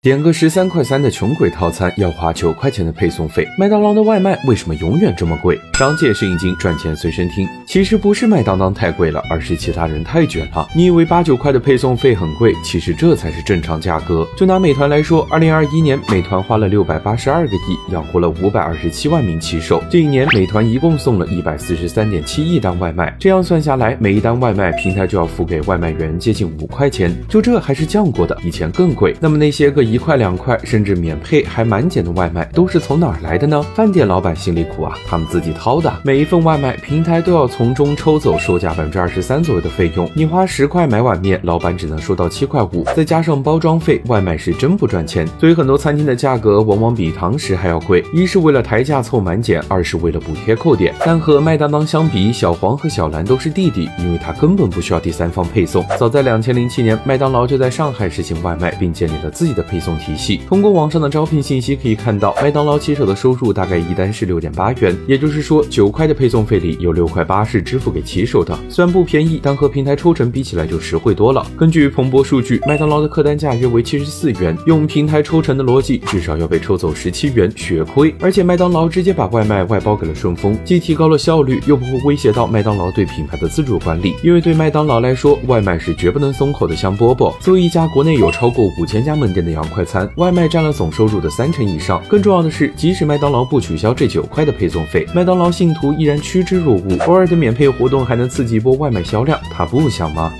点个十三块三的穷鬼套餐要花九块钱的配送费，麦当劳的外卖为什么永远这么贵？商界是引经赚钱随身听。其实不是麦当当太贵了，而是其他人太卷了。你以为八九块的配送费很贵，其实这才是正常价格。就拿美团来说，二零二一年美团花了六百八十二个亿，养活了五百二十七万名骑手。这一年美团一共送了一百四十三点七亿单外卖，这样算下来，每一单外卖平台就要付给外卖员接近五块钱。就这还是降过的，以前更贵。那么那些个一块两块甚至免配还满减的外卖都是从哪儿来的呢？饭店老板心里苦啊，他们自己掏的。每一份外卖平台都要从中抽走售价百分之二十三左右的费用。你花十块买碗面，老板只能收到七块五，再加上包装费，外卖是真不赚钱。所以很多餐厅的价格往往比堂食还要贵，一是为了抬价凑满减，二是为了补贴扣点。但和麦当当相比，小黄和小蓝都是弟弟，因为他根本不需要第三方配送。早在两千零七年，麦当劳就在上海实行外卖，并建立了自己的配配送体系。通过网上的招聘信息可以看到，麦当劳骑手的收入大概一单是六点八元，也就是说九块的配送费里有六块八是支付给骑手的。虽然不便宜，但和平台抽成比起来就实惠多了。根据彭博数据，麦当劳的客单价约为七十四元，用平台抽成的逻辑，至少要被抽走十七元，血亏。而且麦当劳直接把外卖外包给了顺丰，既提高了效率，又不会威胁到麦当劳对品牌的自主管理。因为对麦当劳来说，外卖是绝不能松口的香饽饽。作为一家国内有超过五千家门店的洋快餐。外卖占了总收入的三成以上。更重要的是，即使麦当劳不取消这九块的配送费，麦当劳信徒依然趋之若鹜。偶尔的免配活动还能刺激一波外卖销量，他不想吗？